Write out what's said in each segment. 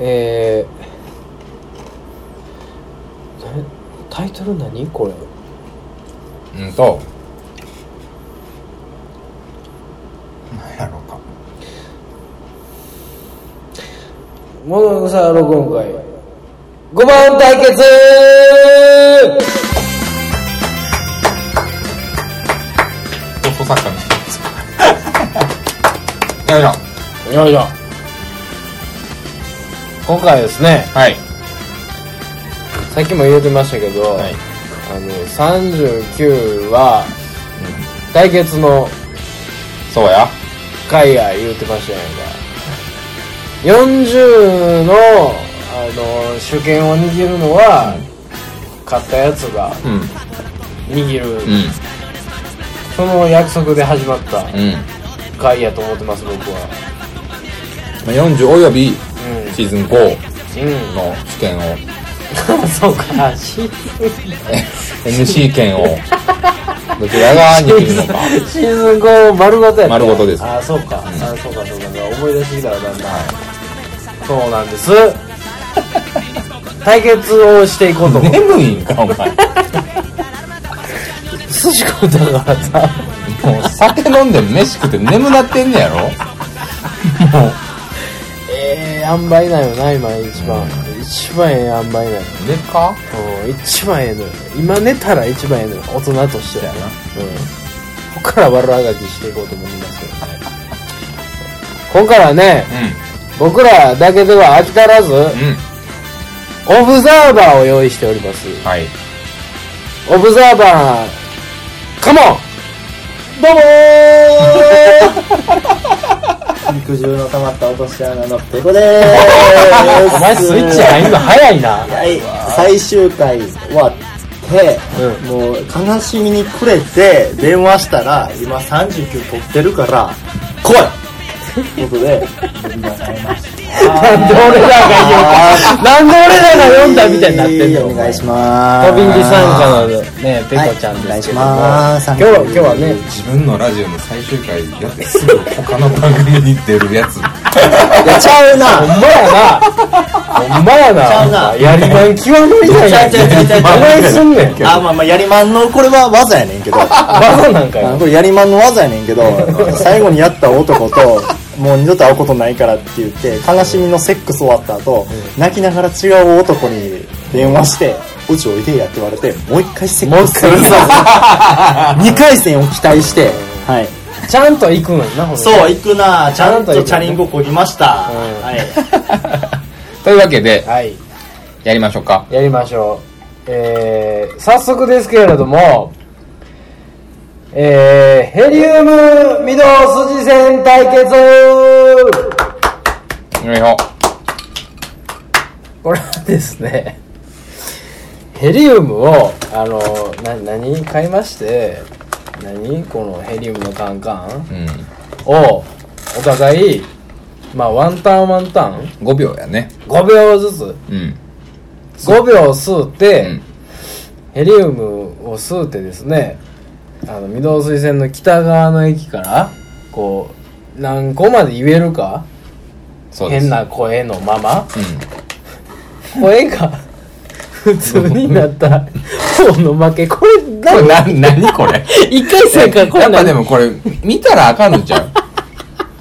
えー、なタイトル何？これ。うんと。何やろうか。物草録音会5番対決！放送作家の人です。よいしょよいしょ今回はですねはい。さっきも言うてましたけど、はい。あの39は対決のそうや。回や言うてましたやんか。40のあの主権を握るのは、勝ったやつがうん。握る、うん。その約束で始まったうん。回やと思ってます僕は。まあ40およびうんシーズン5うんの試験を。そうかシ NC 権を。どちらが握るのか。シーズン5丸ごとやった丸ごとです。あそうか、あそうかそうか。思い出してきたらだんだん、そうなんです。対決をしていこうと。眠いんかお前。寿司食うたからさ。もう酒飲んで飯食って眠なってんねやろ。もう塩梅なよな今一番、一番ええ塩梅なよでか？うん一番ええのよ。今寝たら一番ええのよ大人として。やな。うん。ここから悪あがきしていこうと思いますけどね今回はね僕らだけでは飽き足らず、うんうん。オブザーバーを用意しております。はい。オブザーバーカモンどうもー。肉汁の溜まった落とし穴のペコでーす。お前スイッチ入るの早いな。はい、最終回終わって、もう悲しみにくれて電話したら、今39取ってるから、来いということで。なんで俺らが言うかなんで俺らが読んだみたいになってんのお願いします。飛び入り参加のねペコちゃんですけども、はい今日は今日はね自分のラジオの最終回やってすぐ他の番組に出るやついや、ちゃうなほんまやなほんまやなちゃうなやりまん極まりないやんちゃうちゃうちゃうちゃうお前すんねんあ、まあまあ、やりまんの、これは技やねんけど。技なんかこれやりまんの技やねんけど、最後にやった男と、もう二度と会うことないからって言って、悲しみのセックス終わった後、泣きながら違う男に電話して、うちおいでやって言われて、もう一回セックス。するもう一回二回戦を期待して、はい。ちゃんと行くんやなそう、行くな。ちゃんとチャリンコこぎました。うん。はい。というわけではい。やりましょうか。やりましょう。えー、早速ですけれども、えー、ヘリウム御堂筋線対決。よいしょこれはですね、ヘリウムを、あの、な、何買いまして、何このヘリウムのカンカン？うん。を、お互い、まあ、ワンタンワンタン？5秒やね ?5 秒ずつ。うん。5秒吸って、うん。ヘリウムを吸うてですねあの御堂水線の北側の駅からこう何個まで言えるか？そうです。変な声のまま？うん。声が普通になった方の負け。これこれ何な何これ？一回戦からこれやっぱ何でもこれ見たらあかんのちゃう？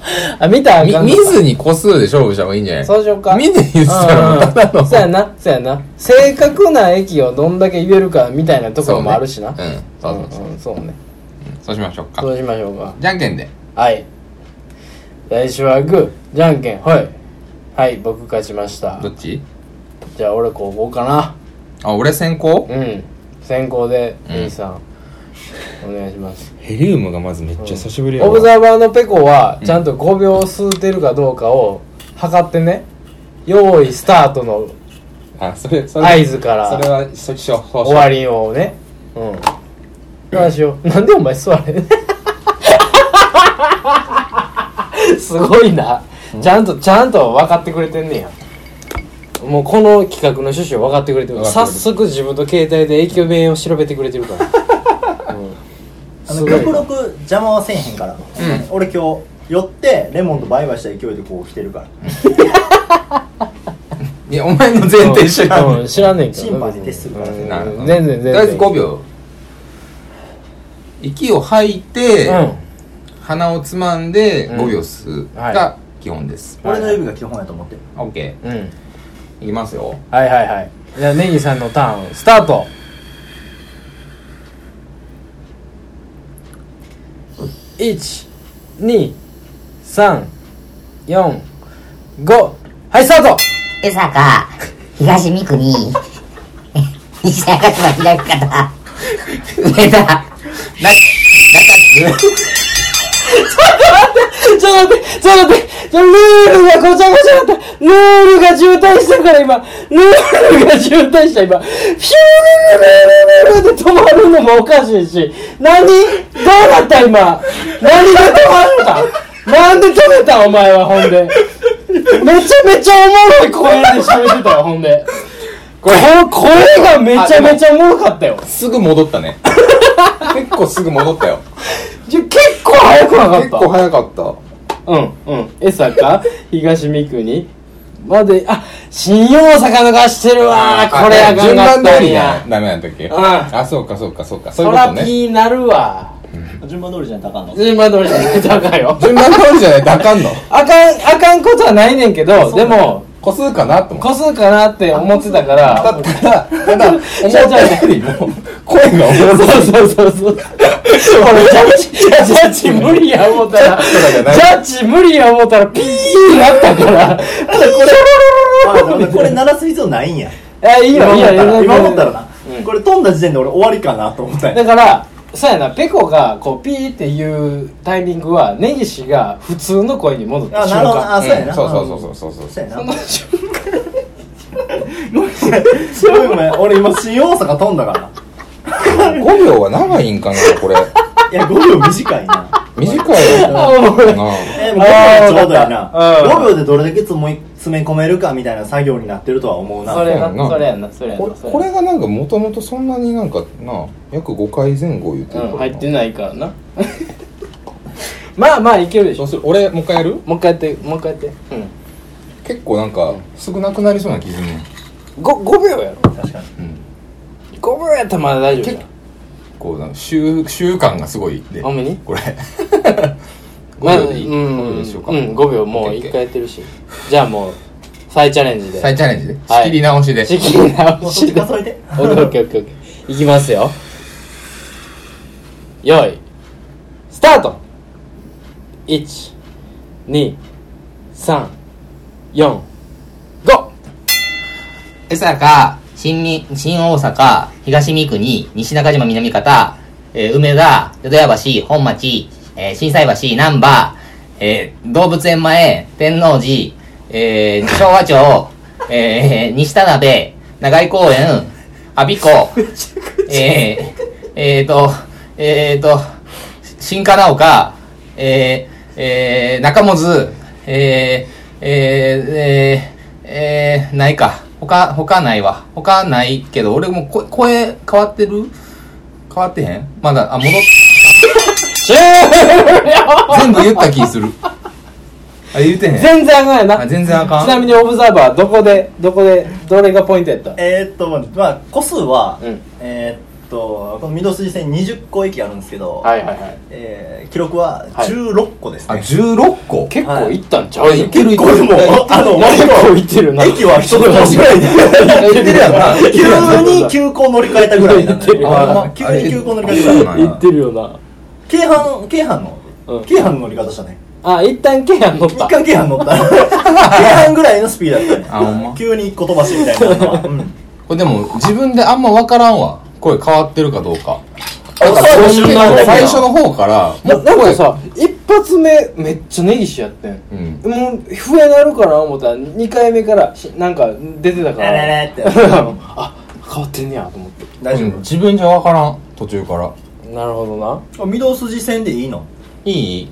あ見たらあみかんのか。見ずに個数で勝負した方がいいんじゃない？そうしようか。見て言ってたらもうただの。そうやなそうやな。正確な駅をどんだけ言えるかみたいなところもあるしな。そうねうんそうそうそう。うんうんそうね。そうしましょうか。そうしましょうか。じゃんけんで。はい。来週はグー、じゃんけん、はい。はい、僕勝ちました。ど。っち？じゃあ俺こうこうかな。あ俺先行うん。先行で、うん。兄さん、お願いします。ヘリウムがまずめっちゃ久しぶりオブザーバーのペコは、ちゃんと5秒吸うてるかどうかを測ってね。用意スタートのあそれそ合図からそれはそしようそうしよう終わりをね。うん。どうしよう。なんでお前座れ すごいな。ちゃんと、ちゃんと分かってくれてんねや。もうこの企画の趣旨を分かってくれてる。早分かってる速自分の携帯で駅名を調べてくれてるから。うん、あの、極力邪魔はせえへんから。俺今日、寄って、レモンとバイバイした勢いでこう来てるから。いやお前の前提知らん。うん知らんねんけど審判に徹するから。うん。なるほど。全然全然。とりあえず5秒。息を吐いて、うん。鼻をつまんでうん。5秒吸うが基本です、俺の指が基本やと思ってる。オッケうん。ーいきますよ。はいはいはい。じゃあネギさんのターンスタート12345はいスタート。江坂、東三国、西中島左方、上田、な、中津、ちょっと待って、ちょっと待って、ちょルールがごちゃごちゃだった。ルールが渋滞したから今、ルールが渋滞した今、ピュールルルルルルで止まるのもおかしいし、何？どうなった今？何で止まったなんで止めたお前はほんで？めちゃめちゃおもろい声で喋ってたよ、ほんで。これ、声がめちゃめちゃおもろかったよ。すぐ戻ったね。結構すぐ戻ったよ 構早くなかった。結構早かったうん、うん。江坂、東三国、まで、あ、新大阪のがしてるわー。これあかん順かったん番通りじゃや。ダメなんだっけ？んあそうかそうかそうかそういうことねピーなるわ。順番通りじゃないとあかんの？順番通りじゃないとあかんよ。順番通りじゃないとあかんの？あかん、あかんことはないねんけど、でも、個数かなと思って。個数かなって思ってたから、だったらた だ思ったよりも声がおもろそうそうそうそう。これジャッジ、ジャッジ無理や思ったら、ジャッジ無理や思ったらピーなったから、あだから。これ鳴らす必要ないんや。え、いいよ、いいよ、いいよ今思ったらな。うん。これ飛んだ時点で俺終わりかなと思ったんや。だからそうやなペコがこうピーっていうタイミングは根岸が普通の声に戻った瞬あなるほど。間。あそうやな。そうそうそうそうそう。そうそうやな。その瞬ごめんごめん。俺今新大阪飛んだから。5秒は長いんかなこれ。いや5秒短いな。短いよ。な あおもろいえもう5秒ちょうどやな。あーわかった。5秒でどれだけ詰め詰め込めるかみたいな作業になってるとは思うな。それそうやな。な。それやな。それやこな。これがなんかもともとそんなになんかな約5回前後言ってる。からうん入ってないからな。まあまあいけるでしょ。そうする。俺もう一回やる？もう一回やってもう一回やって。うん。結構なんか少なくなりそうな気するね 5, 5秒やろ。確かに。うん。5秒やったらまだ大丈夫じゃん。こうなんか習習慣がすごいで。ほんまに？これ。ま あ5秒でいいうん5秒でしょうかうん5秒もう一回やってるし。じゃあもう再チャレンジで。再チャレンジで。はい。仕切り直しで仕切り直し。でち数えてオッケーオッケーオッケーオッケー。いきますよ。よい。スタート。1 2 3 4 5江坂、新み、新大阪、東三国、西中島南方、えー梅田、淀屋橋、本町、えー心斎橋、南波、えー動物園前、天王寺、えー昭和町、えー西田辺、長井公園、阿鼻子、えー、えーと、えーと、新金岡、えー、えー、中本、えー、えー、えー、えー、ないか。他、他ないわ。他ないけど、俺も声、声変わってる？変わってへん？まだ、あ、戻っ、全部言った気する。あ、言ってへん。全然あかんやな。あ全然あかん。ちなみにオブザーバーどこでどこでどれがポイントやった？えーっとまあ個数はうん。えーっとこの御堂筋線20個駅あるんですけどはいはいはい。えー記録ははい。16個ですあ、ね16個？結構はい。いったんちゃう？あいけるいけこれる。もあの結構いってるな。駅は一つ星ぐらいで。言ってるやんな。急に急行乗り換えたぐらいなんで。言ってる。あまあ急に急行乗り換えたぐらい。いってるよな京阪京阪のうん。京阪の乗り方したね。あ一旦ケア乗っ一た回京阪乗った。京阪ぐらいのスピードだったね。あほんま？急に一個飛ばしみたいな。の はうん。これでも自分であんま分からんわ。声変わってるかどうか。あ最初の方から、なもうなんかさ一発目めっちゃ根岸やってん。うん。もう笛なるかな思ったら2回目からしなんか出てたから。ねねねって。あ変わってんねやと思って。大丈うん。自分じゃ分からん。途中から。なるほどな。夫御堂筋線でいいの？いい？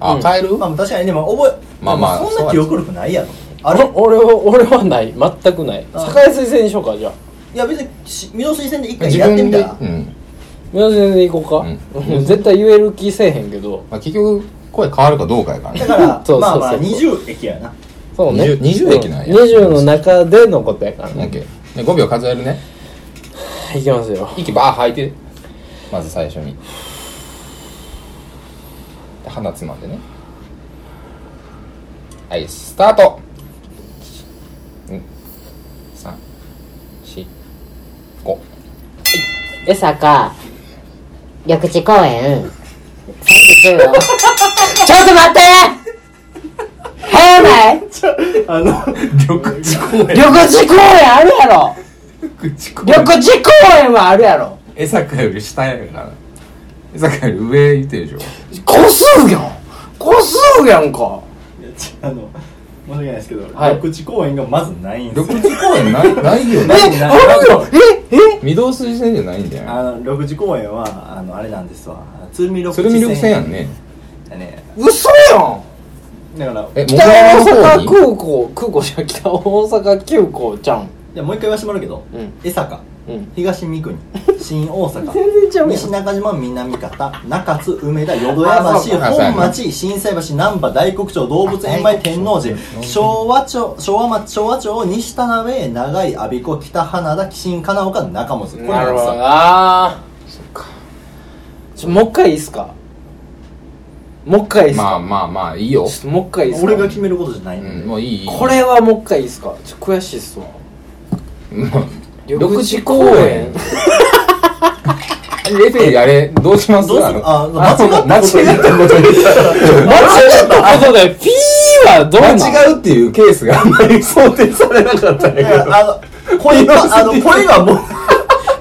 あ、うん。変える？まあ確かにでも覚えまあまあでもそんな記憶力ないやろ。ああれ俺は俺はない。全くない。あ。堺水線にしようかじゃあ。いや別にし御堂筋線で一回やってみたら。うん。宮崎線で行こうか、うん。絶対言える気せえへんけど。まあ、結局、声変わるかどうかやからね。だから そうそうそうまあまあ20駅やな。そうね。20 20駅なんや。20の中でのことやからね。オッケーで5秒数えるね。いきますよ。息バー吐いてまず最初に。で鼻つまんでね。はいスタート。345江坂緑地公園。39号。ちょっと待って。早ない？あの、緑地公園。緑地公園あるやろ。緑地公緑地公園はあるやろ江坂より下やから。江坂より上言ってるでしょ。個数やん。個数やんか。あの、申し訳ないですけど、はい。緑地公園がまずないんですよ。緑。地公園ない ないよえねあるよ。ええ？御堂筋線じゃないんだよあの、緑地公園は、あの、あれなんですわ。鶴見緑地鶴見緑線やんね。やね。嘘やん。だから、え北大阪空港空港じゃ北大阪急行じゃん。じゃあもう一回言わせてもらうけど、うん。江坂、うん。東三国、新大阪、全然ちゃうやん。西中島、南方、中津、梅田、淀あ屋橋、本町、心斎橋、難波、大黒町、動物園前、天王寺、昭和町、昭和町、昭和町、西田辺、長井、我孫子、北花田、紀新、金岡、中本。これなんですよ。なそっか。ちょもう一回いいっすか？もう一回いいっすか、まあまあまあいいよ。もう一回いいっすか？俺が決めることじゃないうんでんもういいいい。これはもう一回いいっすか？ちょっと悔しいっすわ。緑地公園レフェリーあれどうします？どうする？のああの間間違ったこと言ったら間違ったことでピーはどう間違うっていうケースがあんまり想定されなかったんけどやあの、声が、あの、声がもう、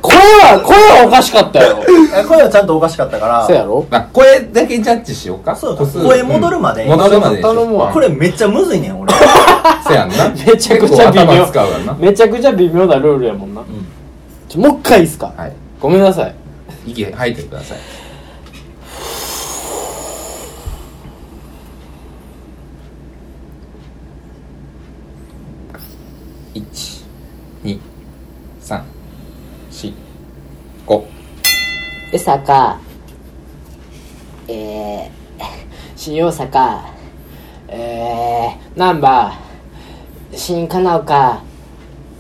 声は声はおかしかったよ声はちゃんとおかしかったから、そうやろあ声だけジャッジしようかそう声戻るまでうん戻るまでこれめっちゃむずいねん、俺。そうやんなめちゃくちゃ微妙めちゃくちゃ微妙なルールやもんな、もう一回いいっすか、はいごめんなさい息吐いてください。一二三四五。江坂。えー、新大阪。えー、難波新金岡。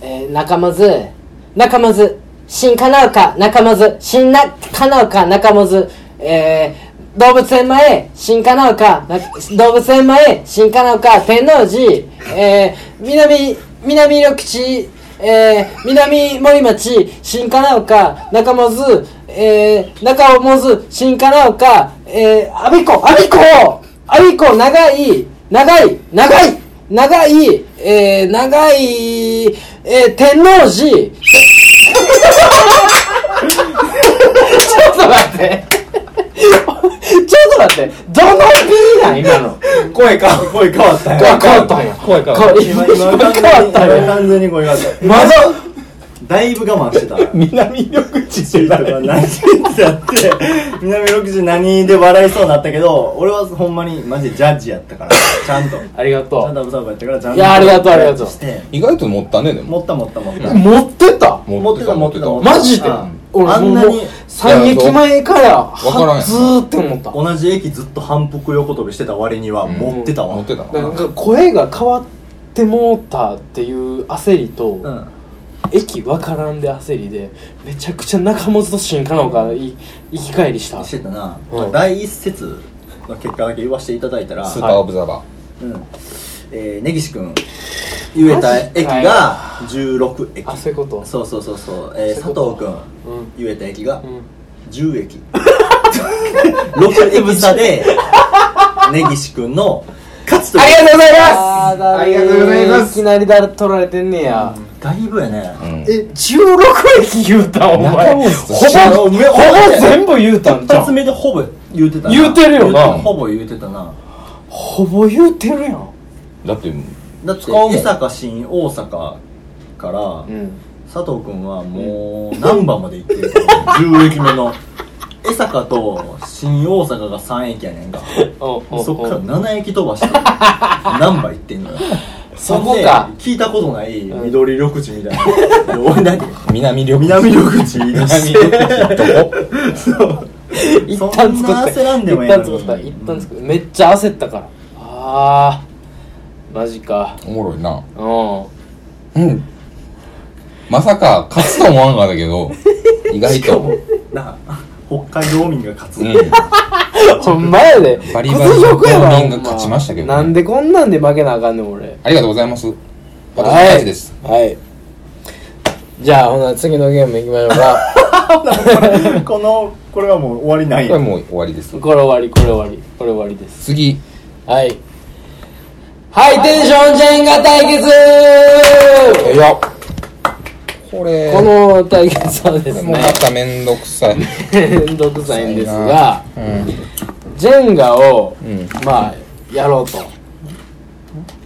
えー、中松中松新金岡中松新な金岡中松えー、動物園前新金岡な動物園前新金岡天王寺えー、南南緑地えー、南森町新金岡中松えー、中松新金岡えー、阿鼻子阿鼻子阿鼻子長い長い長い長いえー、長いえー、天王寺ちょちょっと待ってどの P なん今の？声か、声変わったよ。あ変わったんや声かこれ今、今、今完全に変わったんや今完全に声変わった。まだだいぶ我慢してた。南緑地ってとか何ってやって、南六時何で笑いそうになったけど、俺はほんまにマジでジャッジやったから、ちゃんと。ちありがとゃんとアブサーバーやったから、ちゃんと。いやありがとうありがとうして、意外と持ったねでも持った持った持った。う持ってた持ってた持ってたマジであ俺あんなにもう三駅前からからんやんずーって思った同じ駅ずっと反復横跳びしてた割には持ってたわ。持ってたなんか声が変わってもうたっていう焦りと、うん。駅わからんで焦りでめちゃくちゃ中本と新加納がい行き帰りしたしてたな。うん第一節の結果だけ言わせていただいたら、スーパーオブザーバうん。えー、根岸くん、言えた駅が16駅。あそういうこと？そうそうそうそう。えー、佐藤くん、うん。言えた駅がうん。10駅。6駅差で、根岸くんの勝つという。ありがとうございます！ありがとうございます。いきなりだ取られてんねや、だいぶやね。ーえ16駅言うたん？お前。ほぼほぼ全部言うたん一じゃん発目でほぼ言うてたな。言うてるよな。ほぼ言うてたな。ほぼ言うてるやんだってだって、使うもん。江坂新大阪から、うん。佐藤くんはもう何番まで行ってるから、10駅目の。江坂と新大阪が3駅やねんか。おおそっから7駅飛ばして、何番行ってんのよ。そこか。ほんで聞いたことない緑緑地みたいな。俺だけ南緑地南緑地南して。緑地どこ。そう。一旦作って。そんな焦らんでもええのに。一旦作った。一旦作ってめっちゃ焦ったから。ああマジかおもろいな。うんうん。まさか、勝つと思わんかったけど、意外と。な北海道民が勝つ。うん。ほんまやでバリバリ屈辱や勝ちましたけどねほんなんでこんなんで負けなあかんねん俺ありがとうございます。私はい大事です。はいじゃあほな次のゲームいきましょうか この、これはもう終わりないこれもう終わりです。これ終わりこれ終わりこれ終わりです次。はいハイテンションジェンガ対決いや。これ、この対決はですねもうまためんどくさい。めんどくさいんですがうん。ジェンガをうん。まあやろうと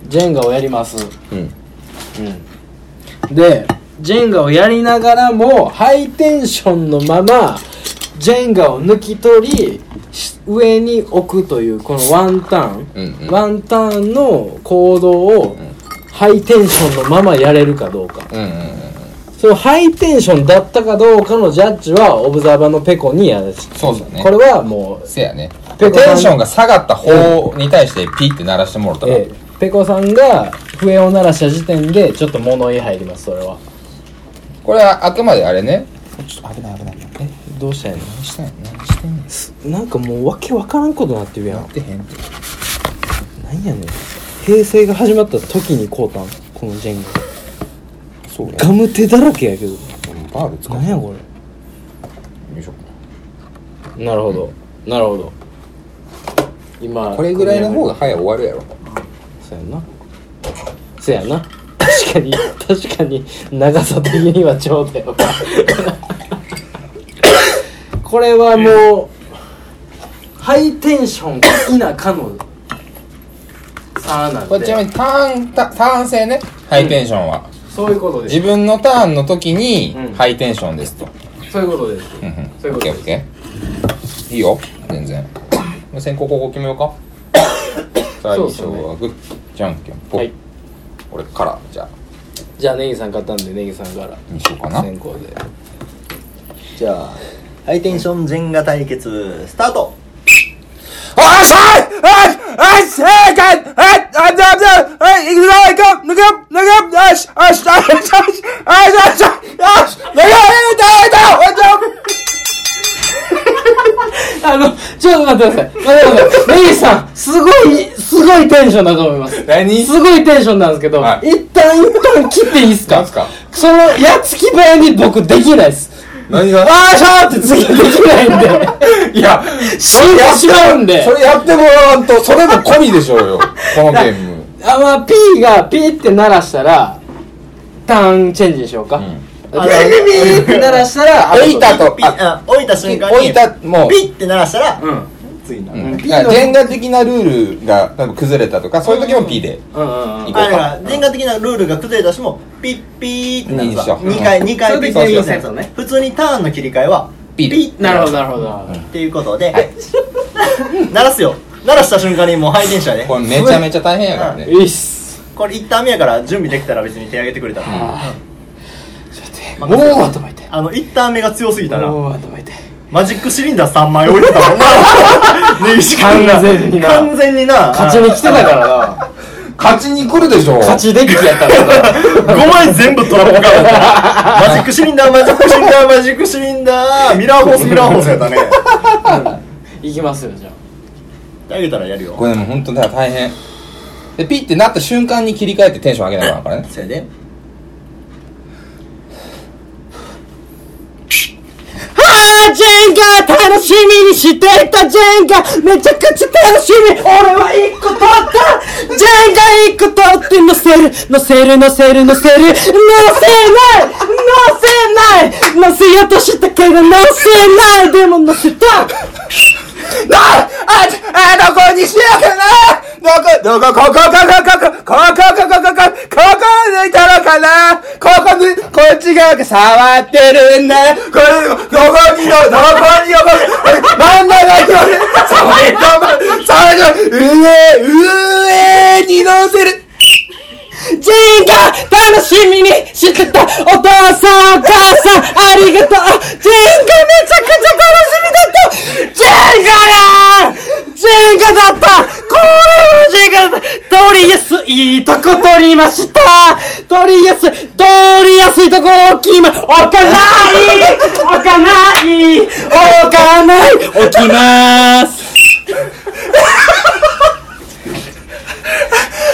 ジェンガをやりますうん。うんでジェンガをやりながらもハイテンションのままジェンガを抜き取りし上に置くというこのワンターン、うんうんワンターンの行動をハイテンションのままやれるかどうかうんうんうん。そのハイテンションだったかどうかのジャッジはオブザーバーのペコにやるそうだねこれはもうせやね。テンションが下がった方に対してピッて鳴らしてもらったら。ええ、ペコさんが笛を鳴らした時点でちょっと物言い入りますそれはこれはあくまであれね。ちょっと危ない危ない。え、どうしたんや何したんや何してんの？すなんかもうわけわからんことなってるやん。やってへん。って。なんやねん。平成が始まった時にこうたん？このジェンガ。そうや。ガム手だらけやけど。バール使う。なんやこよいしょ。れなるほど。なるほど。今これぐらいの方が早い終わるやろ。そうやんな。そうやんな。確かに確かに長さ的にはちょうどやわこれはもうハイテンションが好きなかの差なんこれちなみでにターン、タターン制ね。ハイテンションは。そういうことです自分のターンの時にうんハイテンションですと。そういうことですうんうん。そういうことですオッケーオッケー。いいよ。全然。先行後攻決めようか。最そうっすね初はグッ、じゃんけんぽ。はい俺から、じゃあ、じゃあネギさん買ったんでネギさんからにしようかな。先行でじゃあ、ハイテンションジェンガ対決、スタートおっしゃいおいおい正解はいあじゃじゃはい行くぞ行く抜く抜くよしよしよしよしよしよしよしよし抜くいたいたあの、ちょっと待ってください。待ってくださ。ん、すごい、すごいテンションだと思います。何すごいテンションなんですけど、はい一旦、一旦切っていいですかすかその、やつき早に僕できないです。何が？あーしゃーって次できないんで、いや、死んでしまうんでそ。れやってもらわんと、それも込みでしょうよ。このゲーム。あ、まあ、P がピーって鳴らしたら、ターンチェンジでしょうか。んピーピーって鳴らしたら、置いたとピ、あ置いた瞬間に、置いた、もう、ピッて鳴らしたら、うん。次な。うんピだからジェンガ的なルールが多分崩れたとか、そういう時も P で。うんうんうん。行こうかあだから、ジェンガ的なルールが崩れたしも、ピッピーってなるさ。いいでしょ2回、2回ピッピーってやつをね。普通にターンの切り替えは、ピッてなるほど、なるほど。っていうことで、はい 鳴らすよ。鳴らした瞬間にもう配電車で。これめちゃめちゃ大変やからね。いいっす。これ一旦目やから準備できたら別に手挙げてくれたら。もう頭痛い。あの、一旦目が強すぎたら、もう頭痛い。マジックシリンダー3枚置いてたもんな。ネギシ君が完全にな完全にな。勝ちに来てたからな。勝ちに来るでしょ。勝ちデッキやったからな。5枚全部トラップカードだったマジックシリンダー、マジックシリンダー、マジックシリンダー、ミラーホース、ミラーホースやったね。いきますよ、じゃあ。あげたらやるよ。これでも本当だ大変。で、ピッてなった瞬間に切り替えてテンション上げながらからね。それで。が、楽しみにしていたジェンガ。めちゃくちゃ楽しみ。俺は一個取った。ジェンガ一個取って乗せる。乗せる乗せる乗せる。乗せない。乗せない。乗せようとしたけど乗せない。でも乗せた。なあ、あ、あ、どこにしようかな。どこ、どこ、ここ、ここ、ここ、ここ、ここ、ここ、ここ抜いたのかなここ、こっち側が触ってるんだよ。これ、どこにの、どこにの、これ、真ん中にの、それとこ、それと、上、上に乗せる。ジェンガ楽しみにしてたお父さんお母さんありがとうジェンガめちゃくちゃ楽しみだったジェンガだジェンガだったこれはジェンガだったとりあえずいい取りました取りやすい取りやすいとこ置きま、置かない置かない置かない。置きます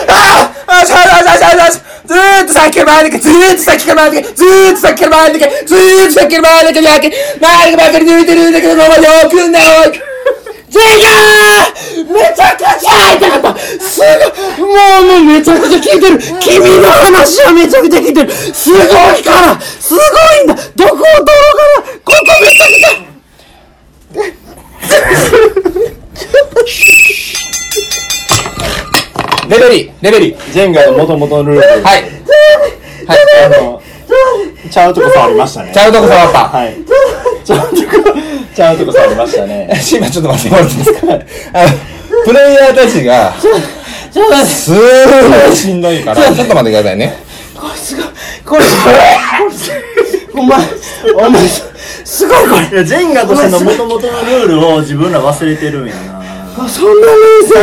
ああ、しゃあしゃあしゃあしゃあしゃずーっと先から前だけ、ずーっと先から前だけ、ずーっと先から前だけ、ずーっと先から前だけ、だけ、前がばかり抜いてるんだけど、どうまよくんだよジェイガー！めちゃくちゃ痛かったすごい！もうもうめちゃくちゃ聞いてる。君の話はめちゃくちゃ聞いてる。すごいから。すごいんだ。どこを取ろうかな。ここめちゃくちゃレフェリー、レフェリー。ジェンガの元々のルールで、はい。あの、ちゃうとこ触りましたね。ちゃうとこ触った。はい。ちゃうとこ、ちゃうとこ触りましたね。今 ちょっと待ってもらっていいですかあの、プレイヤーたちが、すーごいしんどいから、ちょっと待ってくださいね。これすごいこれお前お前すごいこれジェンガとしての元々のルールを自分ら忘れてるんやな。そんな冷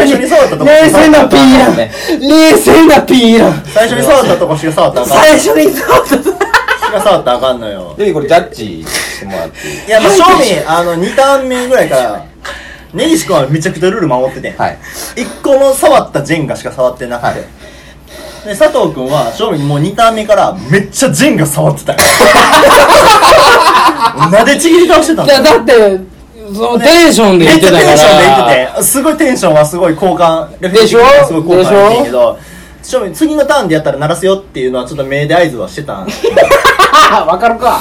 静に冷静なピーラン。冷静なピーラン。最初に触ったとこしか触ったらあかん。最初に触った。としか触ったらあかんのよ。で、これジャッジしてもらっていい？いや、まあ、正味、あの、2ターン目ぐらいから、根岸君はめちゃくちゃルール守ってて、はい。一個も触ったジェンガしか触ってなくて、はい。で佐藤君は正味もう2ターン目からめっちゃジェンガ触ってた。よ なでちぎり倒してたんいやだってそのテンションでめっちゃ言ってたから。テンションで言っててすごいテンションはすごい交換レフェリー的にはすごい交換してんけど次のターンでやったら鳴らすよっていうのはちょっと目で合図はしてたんやあわかるか。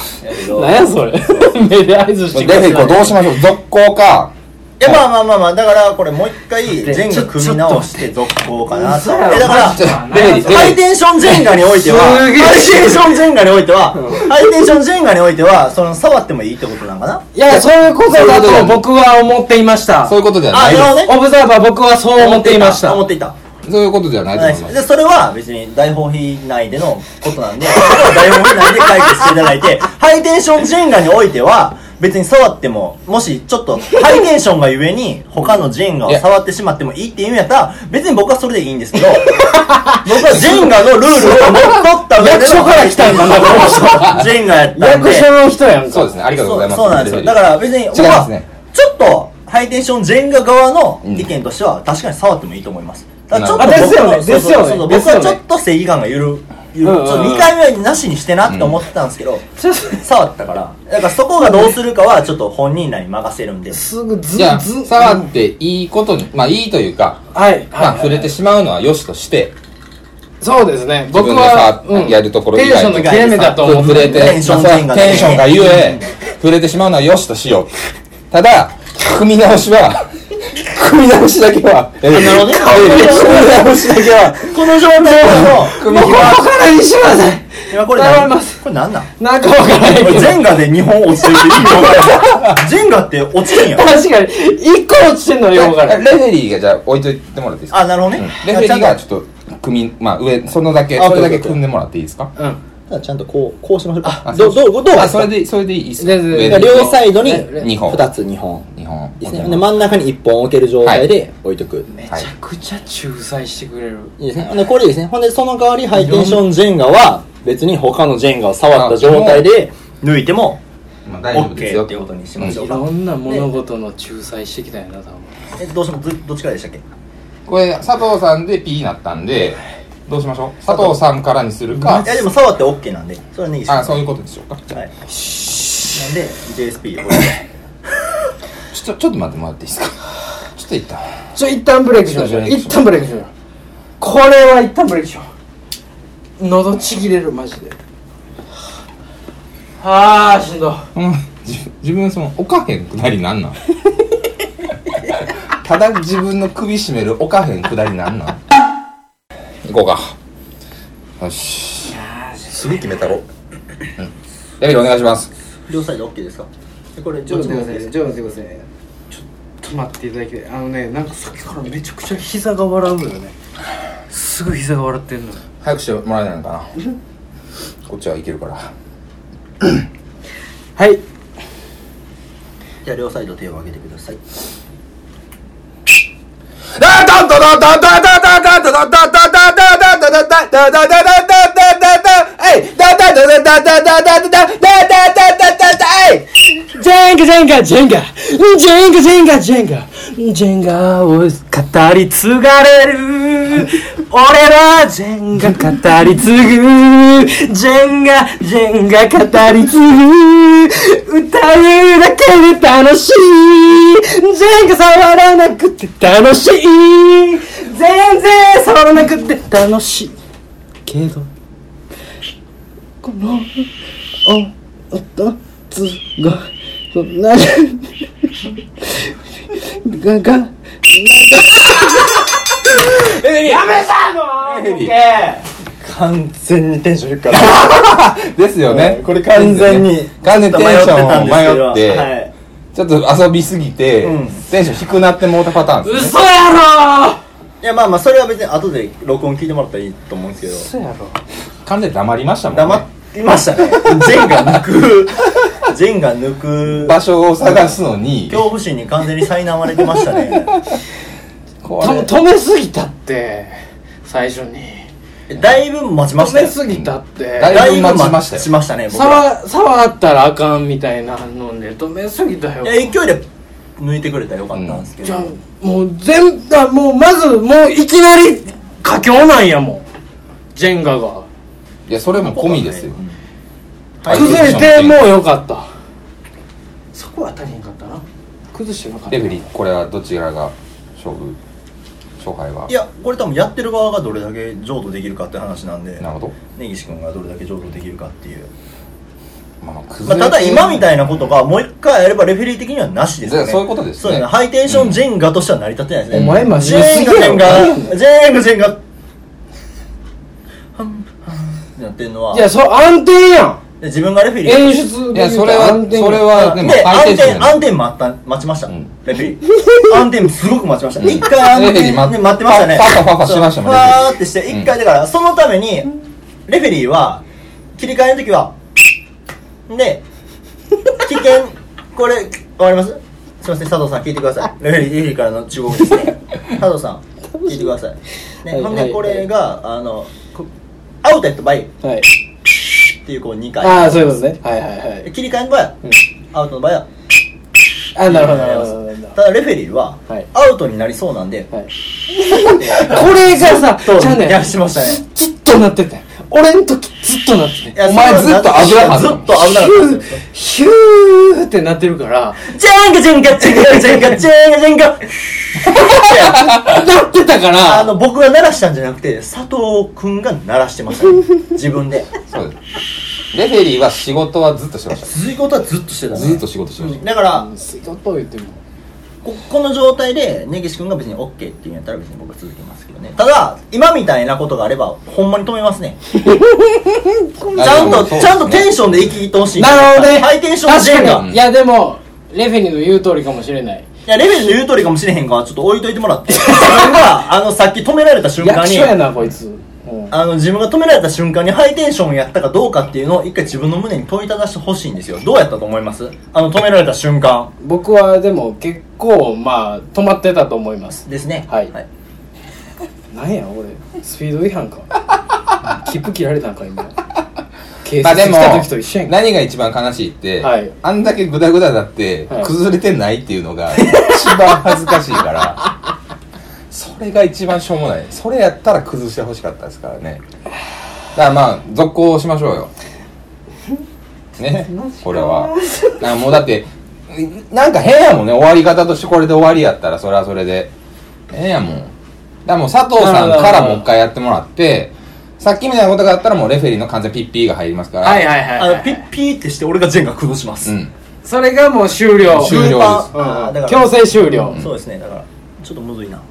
何やそれ。目で合図してレフェこれどうしましょう？続行か。いやまあまあまあまあだからこれもう一回ジェンガ組み直して続行かなと。えだから。ハイテンションジェンガにおいては、ハイテンションジェンガにおいては、ハイテンションジェンガにおいては、その、触ってもいいってことなんかな？いやそういうことだと僕は思っていました。そういうことじゃあ、ない。です。なるほどね。オブザーバー僕はそう思っていました。思っていた。そういうことじゃないと思います。で、それは別に大放棄内でのことなんで、それは大放棄内で解決していただいて、ハイテンションジェンガにおいては、別に触っても、もしちょっとハイテンションがゆえに、他のジェンガを触ってしまってもいいっていうんやったら、別に僕はそれでいいんですけど、僕はジェンガのルールを乗っ取った上での役所から来たんかなこの人ジェンガやったんで。役所の人やんかそうですね、ありがとうございます。そうなんですよ。だから別に、違いますね。ちょっと、ハイテンションジェンガ側の意見としては、確かに触ってもいいと思います。だからちょっと僕そうそうそうですよね僕はちょっと正義感がゆる、ゆる、うんうんうん。ちょっと2回目はなしにしてなって思ってたんですけど、ちょっと触ったから。だからそこがどうするかは、ちょっと本人らに任せるんで。すぐずじゃあ、ず触っていいことに、まあいいというか、はいまあはい。触れてしまうのは良しとして、そうですね。僕はうん。やるところテンションの切れ目だと思触れて、テンションまあジェンンションがゆえ、触れてしまうのは良しとしよう。ただ、組み直しは、組み直しだけは、なるほどね。組み直しだけは、この状態の、組みもうここからにしてください今これ何？頼みますこれ何なん？なんかわからないけど。これジェンガで日本落ちてるって意味わからな。い。ジェンガって落ちるんや。ろ確かに。一個落ちてんのよわから。レフェリーがじゃあ置いといてもらっていいですか？あ、なるほどね。レフェリーがちちょっと、組み、まあ上、そのだけ、あそれだけ組んでもらっていいですか？うんゃんと、ちゃんとこう、こうしましょう。あどう、どう、どうあ、ですか？それで、それでいいです両サイドに二本。2つ2本。日本。いいですね。で、真ん中に1本置ける状態で置いとく。めちゃくちゃ仲裁してくれるいいですね。で、これですね。ほんで、その代わりハイテンションジェンガは、別に他のジェンガを触った状態で抜いても、まあ大丈夫ですよっていうことにしましょうか。いろんな物事の仲裁してきたんやな多分え、どうしますどっちからでしたっけ？これ、佐藤さんで P になったんで、どうしましょう？佐藤さんからにするか。い、や、でも触って OK なんで、それはネギしあ、そういうことでしょうか。はい。なんで、JSP を。ちょ、ちょっと待ってもらっていいですか？ちょっと一旦。ちょ一旦ブレイクしましょう。一旦ブレイクしましょう。これは一旦ブレイクしよう。喉ちぎれるマジで。はあしんど。うん。自自分その、おかへんくだりなんなん？ただ自分の首絞めるおかへんくだりなんなん？行こうか。よし。すぐ決めたろ。うん。レベルお願いします。両サイド OK ですか？でこれ、ちょっと待ってくださいちょっと待ってくださいちょっと待っていただきたいあのねなんかさっきからめちゃくちゃ膝が笑うのよねすぐ膝が笑ってんの早くしてもらえないのかなこっちはいけるから。はいじゃあ、両サイド手を上げてください。ダダンダダダダダダダダダダダダジェンガジェンガジェンガジェンガジェンガジェンガジェンガを語り継がれる俺らジェンガ語り継ぐジェンガジェンガ語り継ぐ歌うだけで楽しいジェンガ触らなくて楽しい全然触らなくて楽しいけどこのお音つがそんなががやめたの完全にテンション低かった。ですよねこれ完全に。完全にテンションを迷はってい。ちょっと遊びすぎてうんテンション低くなってもうたパターンですね嘘やろいや、まあまあ、それは別に後で録音聞いてもらったらいいと思うんですけど。嘘やろ完全に黙りましたもんね黙りましたね。ジェンが抜く、ジェンが抜く、場所を探すのに恐怖心に完全に苛まれてましたね。これと止めすぎたって最初にだいぶ待ちましたよ。止めすぎたってだいぶ待ちましたよしましたね、僕ら。触触ったらあかんみたいなので止めすぎたよいや、勢いで抜いてくれたらよかったんですけど。じゃあもう全部もうまずもういきなり佳境なんやもんジェンガが。いやそれも込みですよ。はい崩れてもうよかった。そこは足りへんかったな。崩してなかった。レフェリーこれはどちらが勝負勝敗は？いや、これ多分やってる側がどれだけ浄土できるかって話なんで、なるほど。根岸君がどれだけ浄土できるかっていう。まあまあただ今みたいなことがもう一回やればレフェリー的にはなしですよね。そういうことですねそうですね。ハイテンションジェンガとしては成り立ってないですね。お前真ジ面目すぎやろェンガ、ジェンガ、ジェンガ、ジェンガ。ってなってんのは。いやそれ暗転やんで自分がレフェリー。演出いやそれはそれはでもで、暗転、ハイテンションやね暗転待った、待ちました。んレフェリー。暗転すごく待ちました。一回暗転レフェリー待っね待ってましたね。ファファファファしましたもんフレフェリーァーってして、一回だから、そのために、レフェリーは、切り替えの時は、で、危険、これ、わかります？すいません、佐藤さん聞いてください。レフェリー、レフェリーからの中国ですね。佐藤さん、聞いてください。ね、ほんで、これが、あの、こアウトやった場合、っはい。ていうこう2回。ああそういうことね。はいはいはい。切り替えの場合は、アウトの場合は、あなるほどなるほどなるほど。ただレフェリーは、はい。アウトになりそうなんで、はい。これがさそうちゃうねん。しましたね。ずっとなってたよ俺ん時ずっとなってた。よいやお前ずっと危なかった。ずっと危なかった。ヒューってなってるから。ジェンガジェンガジェンガジェンガジェンガ。ジェンガなってたから。あの僕が鳴らしたんじゃなくて佐藤くんが鳴らしてました、ね、自分で。そうです。レフェリーは仕事はずっとしてました。続きことはずっとしてたね。ずっと仕事してました。だから仕事言ってもここの状態で根岸くんが別に OK っていうんやったら別に僕は続けますけどね。ただ今みたいなことがあればほんまに止めますね。ちゃんと、ちゃんとテンションで生きてほしいなるほどね。ハイテンションジェンガ確かにいやでもレフェリーの言う通りかもしれない。いや、レベルの言う通りかもしれへんから、ちょっと置いといてもらって。自分が、あの、さっき止められた瞬間に。役所、やなこいつ。うんあの、自分が止められた瞬間にハイテンションやったかどうかっていうのを一回自分の胸に問いただしてほしいんですよ。どうやったと思います？あの、止められた瞬間。僕はでも結構まあ止まってたと思います。ですね。はい。なんや俺。スピード違反か。切符切られたんか今。警まあでも察来た時と一緒やんか何が一番悲しいって、はい。あんだけグダグダだってはい。崩れてないっていうのが一番恥ずかしいからそれが一番しょうもない。それやったら崩してほしかったですからね。だからまあ続行しましょうよ。ね？これは。なもうだってなんか変やもんね。終わり方としてこれで終わりやったらそれはそれで。変やもん。だからもう佐藤さんからもう一回やってもらってさっきみたいなことがあったらもうレフェリーの完全ピッピーが入りますから。はいはいはいあの、はいピッピーってして俺がジェンガ崩します。うん。それがもう終了。終了です。グーパンあーだから強制終了。そうですね。だから、ちょっとむずいな。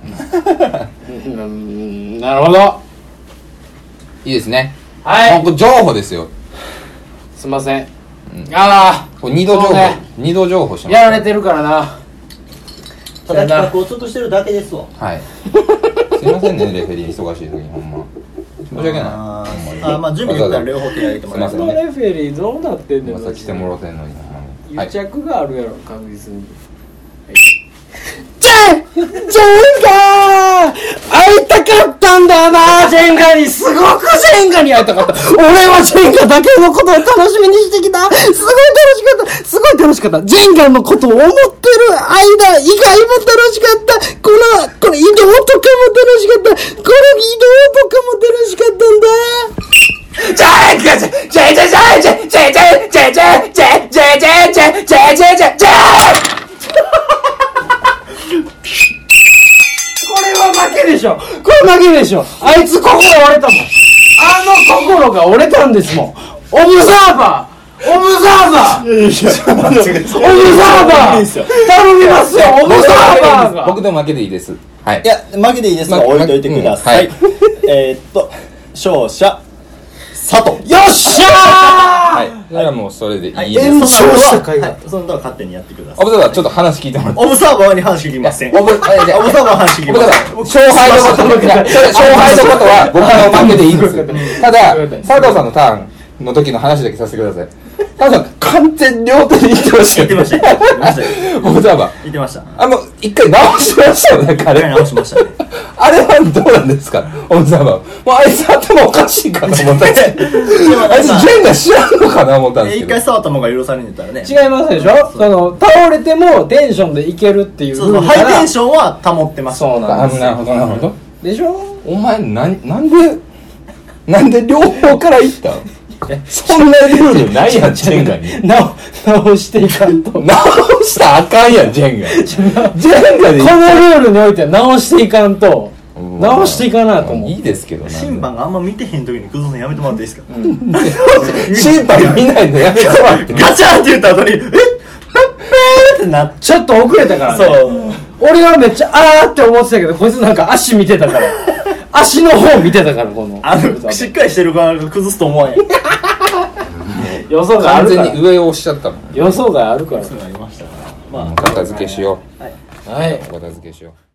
うん。なるほど。いいですね。はい。もうこれ情報ですよ。すいません。あこれ二度情報、そうね。二度情報しあます。やられてるからな。ただ企画を潰してるだけですわ。はい。すいませんねレフェリー忙しい時にほんま。申し訳ない。ああー、まあ準備できたら両方手挙げてもらえすいませんね。レフェリーどうなってんねんまさ来てもろてんのにほんまに。は癒い着があるやろ確実にジェンガー会いたかったんだな。ジェンガにすごくジェンガに会いたかった。俺はジェンガだけのことを楽しみにしてきた。すごい楽しかった。すごい楽しかった。ジェンガのことを思ってる間以外も楽しかった。でしょ。あいつ心折れたもん。あの心が折れたんですもん。オブザーバー。オブザーバー。オブザーバー。頼みますよ。オブザーバーが。僕でも負けでいいです。はい。い。や、負けでいいですが、ま置いといてください。うん。えーっと、勝者、佐藤。よっしゃーはい。それはもうそれでいいはいです。延長したは回がい、その他は勝手にやってください。オブザーバーちょっと話聞いてもらって。オブザーバーに話聞きません。オブ、オブザーバオブザーバーの話聞きません。勝敗のこと、いやそれ勝敗のことは僕の負けでいいんです。ただ、佐藤さんのターンの時の話だけさせてください。佐藤さん、完全両手で言ってましたよ。言ってました言ってましたよオブザーバー。言ってました。あの、一回直しましたよね、彼。一回直しましたね。あれはどうなんですか？オブザーバー。もうあいつ頭おかしいかな思ったんですけど。あいつジェンガ知らんのかな思ったんです一けど。回触ったもんが許されんねたらね。違いますでしょ？その倒れてもテンションでいけるっていうそうそう、風からハイテンションは保ってます。そうあなんですなるほど、なるほど。でしょ？お前、なん、なんで、なんで両方から行った？んそんなルールないやん、ジェンガに。直直していかんと 直したらあかんやん、ジェンガ。ジェンガでいいルールにおいては直していかんとうん直していかなと思ういいですけどな。審判があんま見てへん時に崩すのやめてもらっていいですか？審判見ないのやめてもらって。ガチャンって言った後に、えっ？っ？てなっちょっと遅れたからねそう。俺はめっちゃあーって思ってたけどこいつなんか足見てたから足の方見てたからこのあの、しっかりしてる側が崩すと思わへん。予想があ完るから全に上を押しちゃったもん。予想があるからそうなりましたから。まあ、片付けしよはいう。片付けしよう。